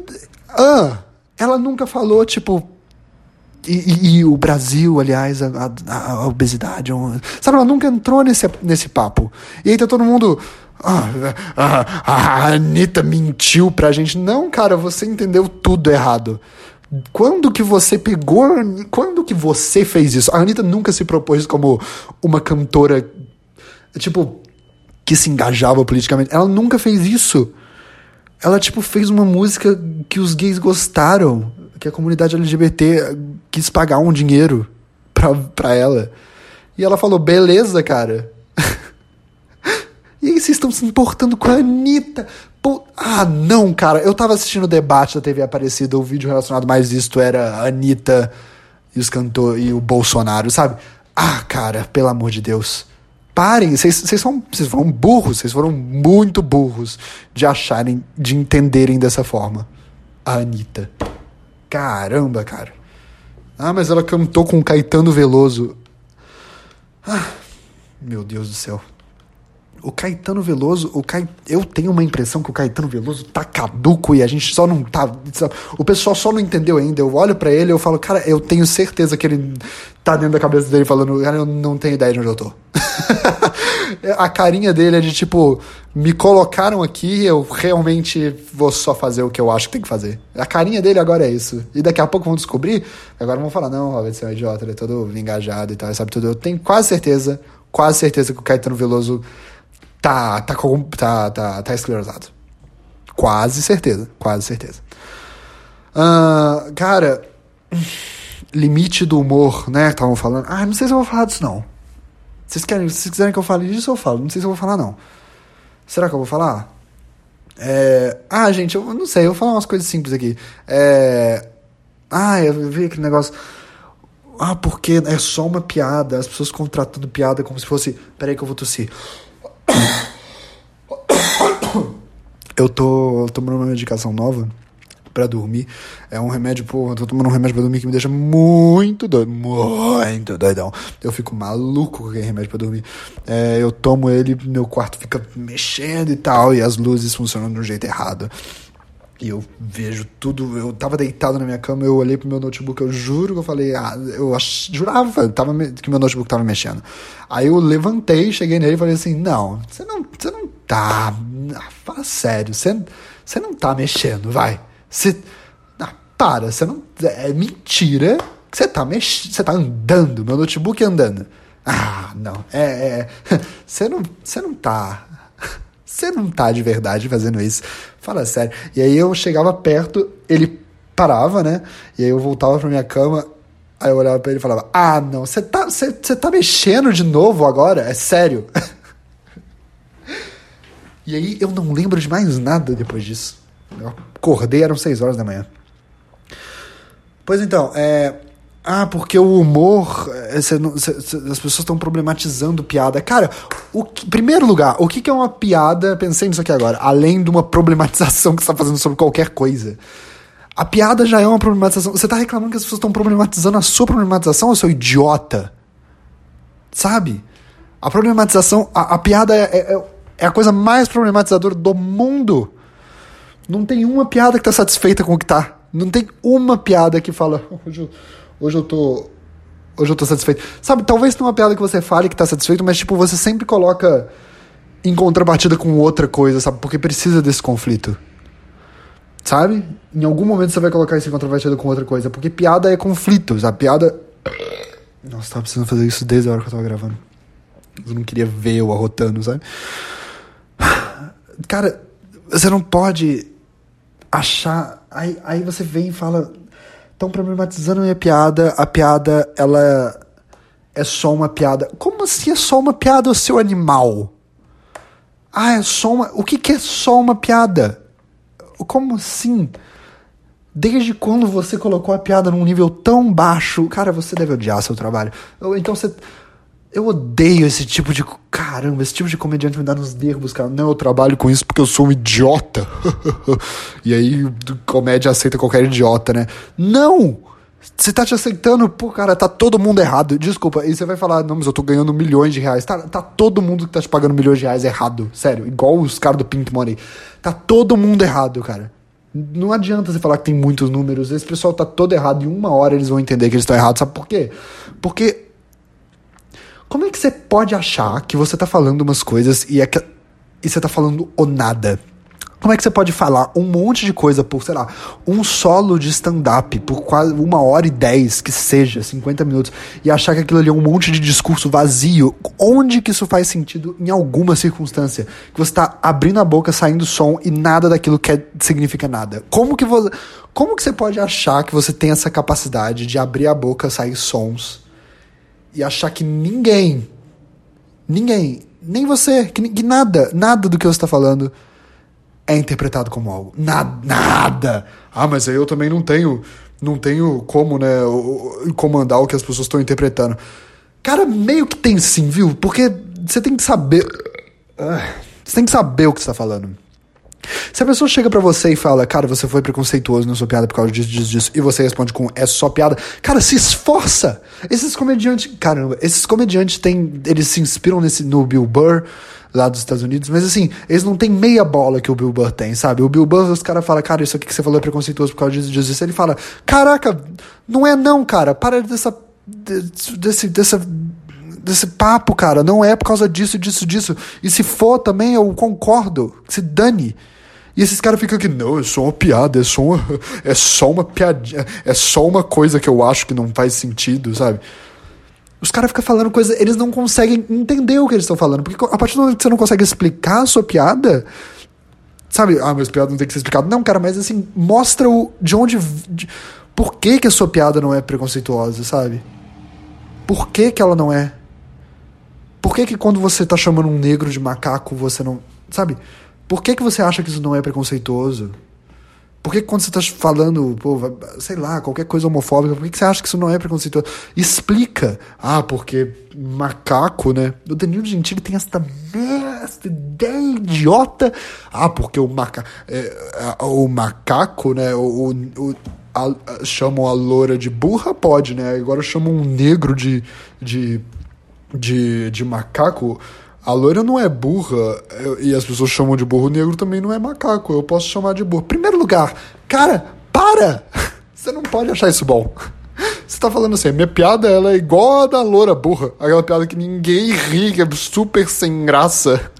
ah, ela nunca falou, tipo. E, e, e o Brasil, aliás, a, a, a obesidade. Sabe, ela nunca entrou nesse, nesse papo. E aí tá todo mundo. Ah, a, a Anitta mentiu pra gente. Não, cara, você entendeu tudo errado. Quando que você pegou. Quando que você fez isso? A Anitta nunca se propôs como uma cantora. Tipo, que se engajava politicamente. Ela nunca fez isso ela, tipo, fez uma música que os gays gostaram, que a comunidade LGBT quis pagar um dinheiro pra, pra ela. E ela falou, beleza, cara. e aí vocês estão se importando com a Anitta. Ah, não, cara. Eu tava assistindo o debate da TV Aparecida, o vídeo relacionado mais isto era a Anitta e os cantores e o Bolsonaro, sabe? Ah, cara, pelo amor de Deus. Parem, vocês foram burros, vocês foram muito burros de acharem, de entenderem dessa forma. A Anitta. Caramba, cara. Ah, mas ela cantou com Caetano Veloso. Ah, meu Deus do céu. O Caetano Veloso, o Ca... eu tenho uma impressão que o Caetano Veloso tá caduco e a gente só não tá. O pessoal só não entendeu ainda. Eu olho para ele e eu falo, cara, eu tenho certeza que ele tá dentro da cabeça dele falando, cara, eu não tenho ideia de onde eu tô. a carinha dele é de tipo, me colocaram aqui, eu realmente vou só fazer o que eu acho que tem que fazer. A carinha dele agora é isso. E daqui a pouco vão descobrir, agora vão falar, não, Robert, você é um idiota, ele é todo engajado e tal, sabe tudo. Eu tenho quase certeza, quase certeza que o Caetano Veloso tá, tá, tá, tá, tá esclerosado. Quase certeza, quase certeza. Uh, cara, limite do humor, né? Estavam falando. Ah, não sei se eu vou falar disso, não. Vocês querem, vocês quiserem que eu fale disso, eu falo. Não sei se eu vou falar, não. Será que eu vou falar? É... Ah, gente, eu não sei, eu vou falar umas coisas simples aqui. É... Ah, eu vi aquele negócio. Ah, porque é só uma piada, as pessoas contratando piada como se fosse. Peraí que eu vou tossir. Eu tô tomando uma medicação nova para dormir. É um remédio, eu tô tomando um remédio pra dormir que me deixa muito doido, muito doidão. Eu fico maluco com aquele remédio pra dormir. É, eu tomo ele, meu quarto fica mexendo e tal, e as luzes funcionam de um jeito errado. E eu vejo tudo, eu tava deitado na minha cama, eu olhei pro meu notebook, eu juro que eu falei, ah, eu ach, jurava tava, que meu notebook tava mexendo. Aí eu levantei, cheguei nele e falei assim, não, você não, você não tá, ah, fala sério, você, você não tá mexendo, vai. Você. Ah, para, você não. É mentira que você tá mexendo. Você tá andando, meu notebook andando. Ah, não. É. é você não. Você não tá. Você não tá de verdade fazendo isso. Fala sério. E aí eu chegava perto, ele parava, né? E aí eu voltava pra minha cama. Aí eu olhava pra ele e falava: Ah, não, você tá, você, você tá mexendo de novo agora? É sério? e aí eu não lembro de mais nada depois disso. Eu acordei, eram 6 horas da manhã. Pois então, é. Ah, porque o humor. É, cê, cê, cê, as pessoas estão problematizando piada. Cara, o que, primeiro lugar, o que, que é uma piada? Pensei nisso aqui agora. Além de uma problematização que você está fazendo sobre qualquer coisa. A piada já é uma problematização. Você está reclamando que as pessoas estão problematizando a sua problematização, seu idiota? Sabe? A problematização. A, a piada é, é, é a coisa mais problematizadora do mundo. Não tem uma piada que tá satisfeita com o que tá. Não tem uma piada que fala, hoje eu, tô. Hoje eu tô satisfeito. Sabe, talvez tenha uma piada que você fale que tá satisfeito, mas tipo, você sempre coloca em contrapartida com outra coisa, sabe? Porque precisa desse conflito. Sabe? Em algum momento você vai colocar isso em contrapartida com outra coisa. Porque piada é conflito, sabe? Piada. Nossa, tava precisando fazer isso desde a hora que eu tava gravando. Eu não queria ver eu arrotando, sabe? Cara, você não pode achar. Aí, aí você vem e fala. Estão problematizando minha piada, a piada, ela é só uma piada. Como assim é só uma piada, seu animal? Ah, é só uma. O que, que é só uma piada? Como assim? Desde quando você colocou a piada num nível tão baixo? Cara, você deve odiar seu trabalho. Então você. Eu odeio esse tipo de. Caramba, esse tipo de comediante me dá nos nervos, cara. Não, eu trabalho com isso porque eu sou um idiota. e aí, comédia aceita qualquer idiota, né? Não! Você tá te aceitando, pô, cara, tá todo mundo errado. Desculpa, e você vai falar, não, mas eu tô ganhando milhões de reais. Tá, tá todo mundo que tá te pagando milhões de reais errado. Sério, igual os caras do Pink Money. Tá todo mundo errado, cara. Não adianta você falar que tem muitos números. Esse pessoal tá todo errado. Em uma hora eles vão entender que eles estão errados. Sabe por quê? Porque como é que você pode achar que você tá falando umas coisas e, é que, e você tá falando o nada? Como é que você pode falar um monte de coisa por, sei lá, um solo de stand-up por quase uma hora e dez, que seja, 50 minutos, e achar que aquilo ali é um monte de discurso vazio? Onde que isso faz sentido em alguma circunstância? Que você tá abrindo a boca, saindo som e nada daquilo quer, significa nada. Como que você, como que você pode achar que você tem essa capacidade de abrir a boca, sair sons e achar que ninguém, ninguém, nem você, que, que nada, nada do que você está falando é interpretado como algo. Nada, nada. Ah, mas aí eu também não tenho, não tenho como, né, comandar o que as pessoas estão interpretando. Cara, meio que tem sim, viu? Porque você tem que saber. Ah, você tem que saber o que você tá falando. Se a pessoa chega para você e fala, cara, você foi preconceituoso na sua piada por causa disso, disso, disso, e você responde com, é só piada, cara, se esforça! Esses comediantes, caramba, esses comediantes têm, eles se inspiram nesse, no Bill Burr, lá dos Estados Unidos, mas assim, eles não têm meia bola que o Bill Burr tem, sabe? O Bill Burr, os caras falam, cara, isso aqui que você falou é preconceituoso por causa disso, disso, disso. Ele fala, caraca, não é não, cara, para dessa, desse, dessa desse papo, cara. Não é por causa disso, disso, disso. E se for também, eu concordo. Se dane. E esses caras ficam aqui, não, é só uma piada, é só uma, é só uma piadinha, é só uma coisa que eu acho que não faz sentido, sabe? Os caras ficam falando coisa, eles não conseguem entender o que eles estão falando, porque a partir do momento que você não consegue explicar a sua piada, sabe? Ah, mas piada não tem que ser explicado. Não, cara, mas assim, mostra o de onde de, por que que a sua piada não é preconceituosa, sabe? Por que que ela não é? Por que que quando você tá chamando um negro de macaco, você não, sabe? Por que, que você acha que isso não é preconceituoso? Por que quando você tá falando, pô, sei lá, qualquer coisa homofóbica, por que você acha que isso não é preconceituoso? Explica. Ah, porque macaco, né? O Danilo Gentili tem essa, essa ideia idiota. Ah, porque o, maca, é, o macaco, né? O, o, a, chamam a loura de burra, pode, né? Agora chamam um negro de, de, de, de macaco. A loira não é burra e as pessoas chamam de burro negro também não é macaco. Eu posso chamar de burro. Primeiro lugar, cara, para! Você não pode achar isso bom. Você tá falando assim, minha piada ela é igual a da loura burra. Aquela piada que ninguém ri, que é super sem graça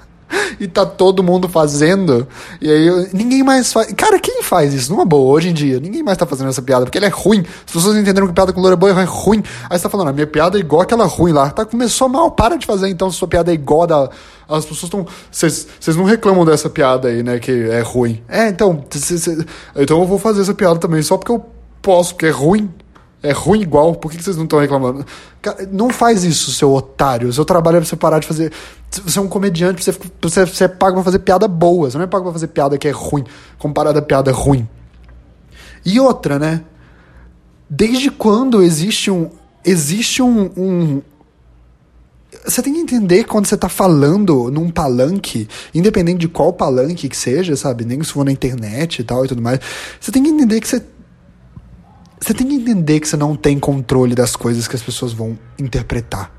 e tá todo mundo fazendo. E aí ninguém mais faz. Cara, quem faz isso? Numa boa, hoje em dia, ninguém mais tá fazendo essa piada, porque ela é ruim. As pessoas entenderam que piada com loura boa é ruim. Aí você tá falando, a minha piada é igual aquela ruim lá. Tá, começou mal, para de fazer então se sua piada é igual a da. As pessoas estão. Vocês não reclamam dessa piada aí, né? Que é ruim. É, então. Então eu vou fazer essa piada também, só porque eu posso, porque é ruim. É ruim igual, por que vocês não estão reclamando? Não faz isso, seu otário. O seu trabalho é você parar de fazer. Você é um comediante, você, você, você é pago pra fazer piada boa. Você não é pago pra fazer piada que é ruim, comparada a piada ruim. E outra, né? Desde quando existe um. Existe um. um você tem que entender quando você tá falando num palanque, independente de qual palanque que seja, sabe? Nem se for na internet e tal e tudo mais. Você tem que entender que você você tem que entender que você não tem controle das coisas que as pessoas vão interpretar.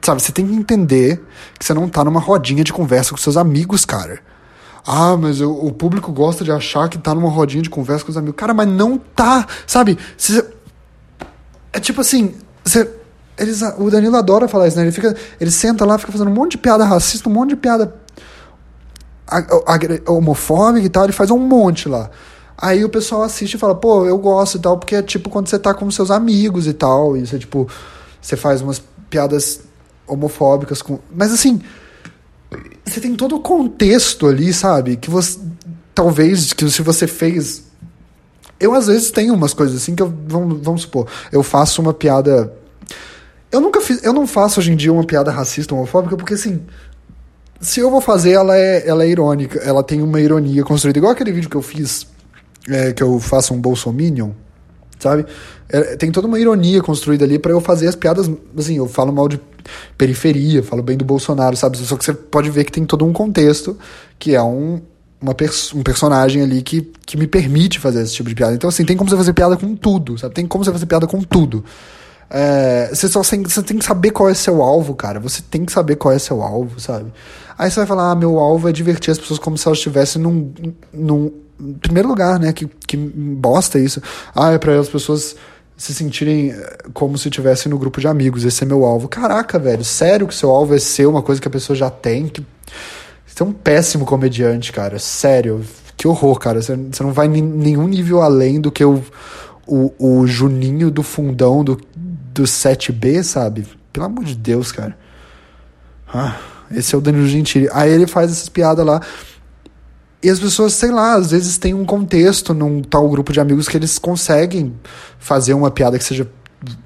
Sabe, você tem que entender que você não tá numa rodinha de conversa com seus amigos, cara. Ah, mas eu, o público gosta de achar que tá numa rodinha de conversa com os amigos. Cara, mas não tá, sabe? É tipo assim, você, eles, o Danilo adora falar isso, né? Ele, fica, ele senta lá, fica fazendo um monte de piada racista, um monte de piada homofóbica e tal, ele faz um monte lá. Aí o pessoal assiste e fala, pô, eu gosto e tal, porque é tipo quando você tá com seus amigos e tal, e você, tipo, você faz umas piadas homofóbicas com. Mas assim, você tem todo o contexto ali, sabe? Que você. Talvez, que se você fez. Eu às vezes tenho umas coisas assim que eu. Vamos, vamos supor, eu faço uma piada. Eu nunca fiz. Eu não faço hoje em dia uma piada racista, homofóbica, porque assim. Se eu vou fazer, ela é, ela é irônica. Ela tem uma ironia construída. Igual aquele vídeo que eu fiz é, que eu faça um bolsominion, sabe? É, tem toda uma ironia construída ali para eu fazer as piadas, assim, eu falo mal de periferia, falo bem do Bolsonaro, sabe? Só que você pode ver que tem todo um contexto que é um, uma pers um personagem ali que, que me permite fazer esse tipo de piada. Então, assim, tem como você fazer piada com tudo, sabe? Tem como você fazer piada com tudo. É, você só tem, você tem que saber qual é seu alvo, cara. Você tem que saber qual é seu alvo, sabe? Aí você vai falar, ah, meu alvo é divertir as pessoas como se elas estivessem num, num primeiro lugar, né? Que, que bosta isso. Ah, é pra as pessoas se sentirem eh, como se estivessem no grupo de amigos. Esse é meu alvo. Caraca, velho, sério que seu alvo é ser uma coisa que a pessoa já tem? Que... Você é um péssimo comediante, cara. Sério. Que horror, cara. Você, você não vai nenhum nível além do que o, o, o Juninho do fundão do, do 7B, sabe? Pelo amor de Deus, cara. Ah, esse é o Danilo Gentili. Aí ele faz essas piadas lá. E as pessoas, sei lá, às vezes tem um contexto num tal grupo de amigos que eles conseguem fazer uma piada que seja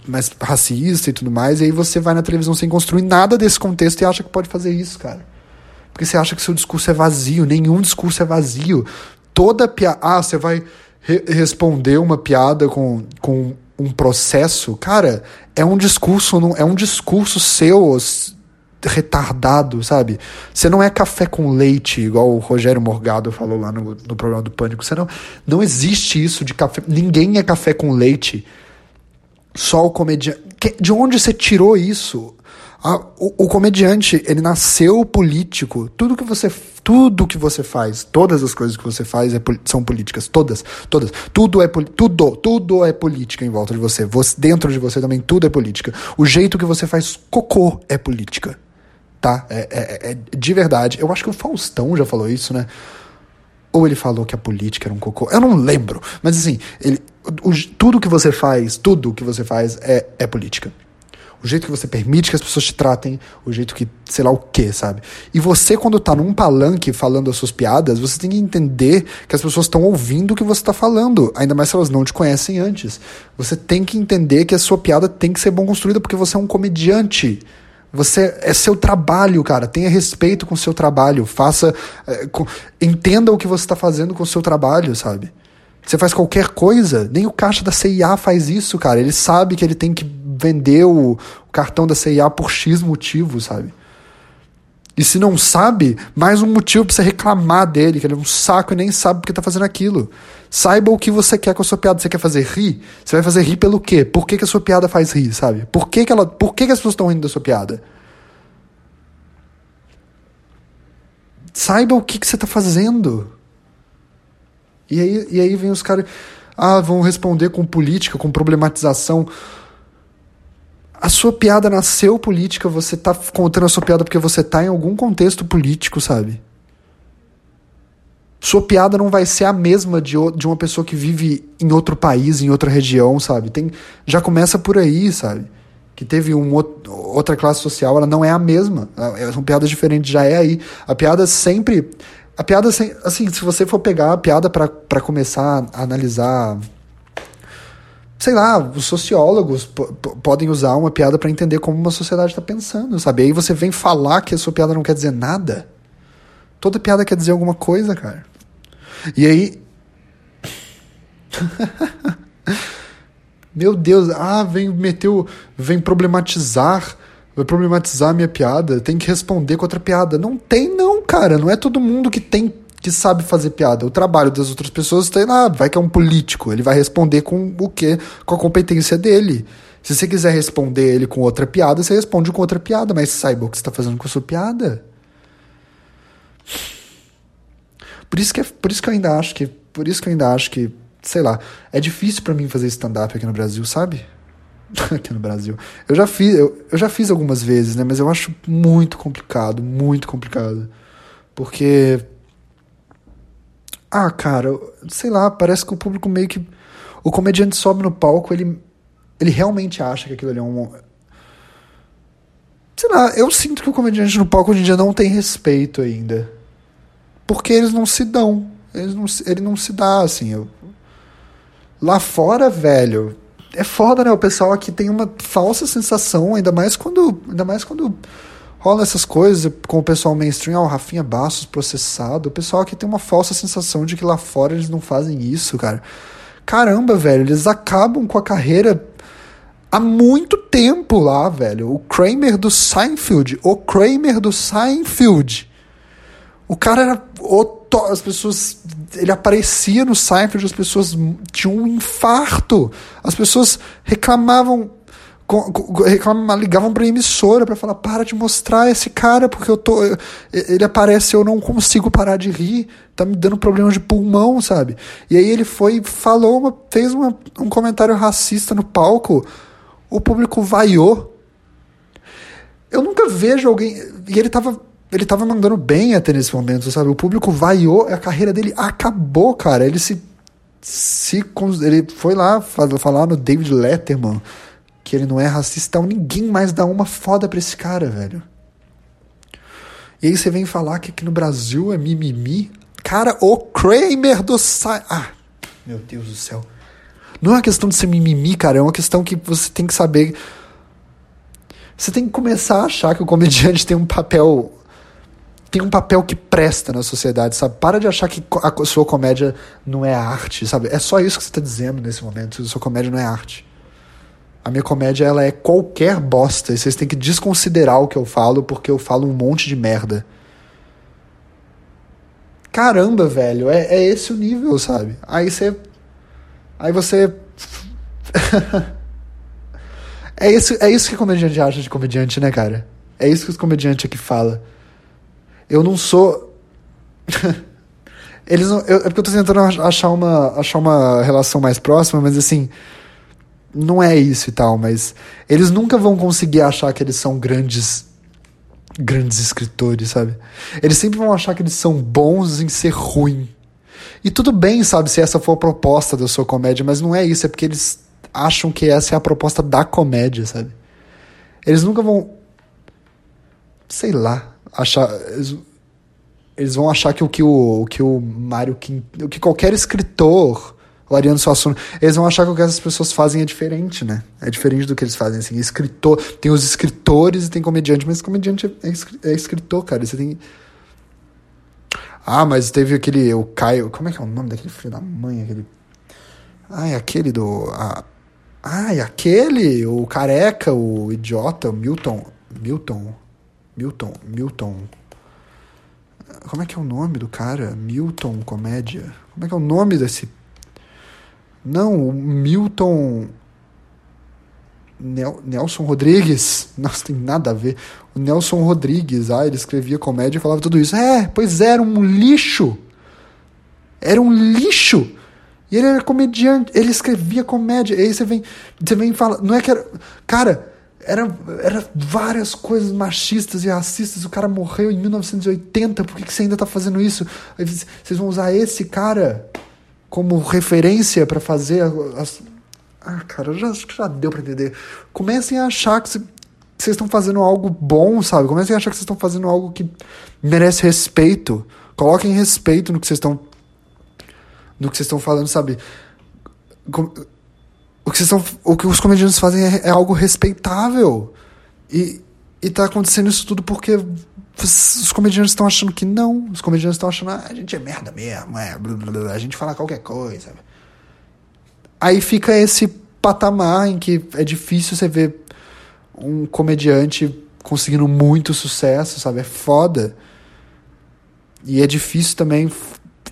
mais racista e tudo mais, e aí você vai na televisão sem construir nada desse contexto e acha que pode fazer isso, cara. Porque você acha que seu discurso é vazio, nenhum discurso é vazio. Toda piada. Ah, você vai re responder uma piada com, com um processo, cara, é um discurso, é um discurso seu retardado, sabe? Você não é café com leite, igual o Rogério Morgado falou lá no, no programa do Pânico. Você não, não existe isso de café. Ninguém é café com leite. Só o comediante. De onde você tirou isso? O, o, comediante, ele nasceu político. Tudo que você tudo que você faz, todas as coisas que você faz é, são políticas, todas, todas. Tudo é tudo, tudo é política em volta de você. você. Dentro de você também tudo é política. O jeito que você faz cocô é política tá? É, é, é, de verdade. Eu acho que o Faustão já falou isso, né? Ou ele falou que a política era um cocô. Eu não lembro. Mas assim, ele, o, tudo que você faz, tudo que você faz é, é política. O jeito que você permite que as pessoas te tratem, o jeito que, sei lá o que, sabe? E você, quando tá num palanque falando as suas piadas, você tem que entender que as pessoas estão ouvindo o que você tá falando, ainda mais se elas não te conhecem antes. Você tem que entender que a sua piada tem que ser bem construída porque você é um comediante. Você é seu trabalho, cara. Tenha respeito com o seu trabalho. Faça. É, com, entenda o que você está fazendo com o seu trabalho, sabe? Você faz qualquer coisa. Nem o caixa da CIA faz isso, cara. Ele sabe que ele tem que vender o, o cartão da CIA por X motivo, sabe? E se não sabe, mais um motivo para você reclamar dele, que ele é um saco e nem sabe porque tá fazendo aquilo. Saiba o que você quer com a sua piada. Você quer fazer rir? Você vai fazer rir pelo quê? Por que, que a sua piada faz rir, sabe? Por que, que, ela, por que, que as pessoas estão rindo da sua piada? Saiba o que, que você tá fazendo. E aí, e aí vem os caras. Ah, vão responder com política, com problematização a sua piada nasceu política, você tá contando a sua piada porque você tá em algum contexto político, sabe? Sua piada não vai ser a mesma de, de uma pessoa que vive em outro país, em outra região, sabe? Tem, já começa por aí, sabe? Que teve um, outra classe social, ela não é a mesma. É, são piadas diferentes, já é aí. A piada sempre. A piada, assim, se você for pegar a piada para começar a analisar sei lá, os sociólogos podem usar uma piada para entender como uma sociedade está pensando, sabe? Aí você vem falar que a sua piada não quer dizer nada. Toda piada quer dizer alguma coisa, cara. E aí. Meu Deus, ah, vem meteu, vem problematizar, vai problematizar a minha piada, tem que responder com outra piada. Não tem não, cara, não é todo mundo que tem que sabe fazer piada. O trabalho das outras pessoas tem lá, vai que é um político, ele vai responder com o quê? Com a competência dele. Se você quiser responder ele com outra piada, você responde com outra piada, mas saiba o que você está fazendo com a sua piada. Por isso que é, por isso que eu ainda acho que, por isso que eu ainda acho que, sei lá, é difícil para mim fazer stand up aqui no Brasil, sabe? aqui no Brasil. Eu já fiz, eu, eu já fiz algumas vezes, né, mas eu acho muito complicado, muito complicado. Porque ah, cara, sei lá, parece que o público meio que. O comediante sobe no palco, ele, ele realmente acha que aquilo ali é um. Sei lá, eu sinto que o comediante no palco hoje em dia não tem respeito ainda. Porque eles não se dão. Eles não, ele não se dá, assim. Eu... Lá fora, velho, é foda, né? O pessoal aqui tem uma falsa sensação, ainda mais quando. Ainda mais quando rola essas coisas com o pessoal mainstream, ah, o Rafinha Bastos processado. O pessoal aqui tem uma falsa sensação de que lá fora eles não fazem isso, cara. Caramba, velho, eles acabam com a carreira há muito tempo lá, velho. O Kramer do Seinfeld, o Kramer do Seinfeld. O cara era. As pessoas. Ele aparecia no Seinfeld, as pessoas tinham um infarto. As pessoas reclamavam reclamam, ligavam pra emissora para falar, para de mostrar esse cara, porque eu tô. Ele aparece eu não consigo parar de rir, tá me dando problemas de pulmão, sabe? E aí ele foi, falou, uma, fez uma, um comentário racista no palco, o público vaiou. Eu nunca vejo alguém. E ele tava. Ele tava mandando bem até nesse momento, sabe? O público vaiou, a carreira dele acabou, cara. Ele se. se ele foi lá falar no David Letterman que ele não é racista, ninguém mais dá uma foda pra esse cara, velho. E aí você vem falar que aqui no Brasil é mimimi. Cara, o Kramer do Sai. Ah, meu Deus do céu. Não é uma questão de ser mimimi, cara. É uma questão que você tem que saber. Você tem que começar a achar que o comediante tem um papel. Tem um papel que presta na sociedade, sabe? Para de achar que a sua comédia não é arte, sabe? É só isso que você está dizendo nesse momento. Sua comédia não é arte. A minha comédia ela é qualquer bosta. E vocês têm que desconsiderar o que eu falo, porque eu falo um monte de merda. Caramba, velho, é, é esse o nível, sabe? Aí você. Aí você. é, isso, é isso que comediante acha de comediante, né, cara? É isso que os comediantes aqui fala. Eu não sou. Eles não, eu, é porque eu tô tentando achar uma, achar uma relação mais próxima, mas assim não é isso e tal, mas eles nunca vão conseguir achar que eles são grandes grandes escritores, sabe? Eles sempre vão achar que eles são bons em ser ruim. E tudo bem, sabe, se essa for a proposta da sua comédia, mas não é isso, é porque eles acham que essa é a proposta da comédia, sabe? Eles nunca vão sei lá, achar eles, eles vão achar que o que o, o que o Mário Quintana, o que qualquer escritor o Ariano Suassuna, eles vão achar que o que essas pessoas fazem é diferente, né? É diferente do que eles fazem, assim. Escritor, tem os escritores e tem comediante, mas comediante é, é, é escritor, cara. Você tem. Ah, mas teve aquele. O Caio. Como é que é o nome daquele filho da mãe? Aquele. Ai, aquele do. Ah, ai, aquele. O careca, o idiota, o Milton. Milton. Milton. Milton. Como é que é o nome do cara? Milton Comédia. Como é que é o nome desse não, o Milton. Nel, Nelson Rodrigues. Nossa, tem nada a ver. O Nelson Rodrigues, ah, ele escrevia comédia e falava tudo isso. É, pois era um lixo. Era um lixo. E ele era comediante, ele escrevia comédia. E aí você vem, você vem e fala, não é que era. Cara, era, era várias coisas machistas e racistas. O cara morreu em 1980, por que, que você ainda tá fazendo isso? Vocês vão usar esse cara como referência para fazer as. Ah, cara, já, já deu para entender. Comecem a achar que vocês estão fazendo algo bom, sabe? Comecem a achar que vocês estão fazendo algo que merece respeito. Coloquem respeito no que vocês estão. No que vocês estão falando, sabe? O que, vocês o que os comediantes fazem é, é algo respeitável. E, e tá acontecendo isso tudo porque os comediantes estão achando que não. Os comediantes estão achando, ah, a gente é merda mesmo, é, blá, blá, blá, a gente fala qualquer coisa. Aí fica esse patamar em que é difícil você ver um comediante conseguindo muito sucesso, sabe? É foda. E é difícil também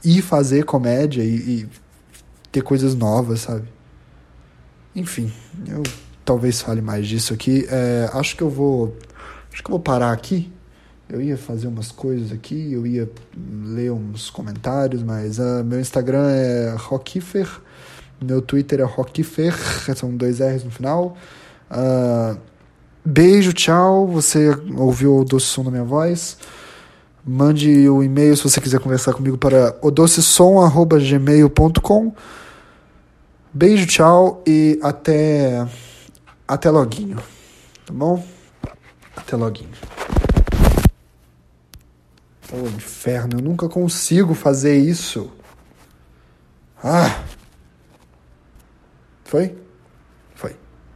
ir fazer comédia e, e ter coisas novas, sabe? Enfim, eu talvez fale mais disso aqui. É, acho que eu vou. Acho que eu vou parar aqui. Eu ia fazer umas coisas aqui, eu ia ler uns comentários, mas uh, meu Instagram é Rockifer, meu Twitter é Rockifer, são dois R's no final. Uh, beijo, tchau. Você ouviu o doce som da minha voz? Mande o um e-mail se você quiser conversar comigo para odocesom.gmail.com. Beijo, tchau e até até loguinho. Tá bom? Até loguinho. Oh, inferno, eu nunca consigo fazer isso. Ah! Foi?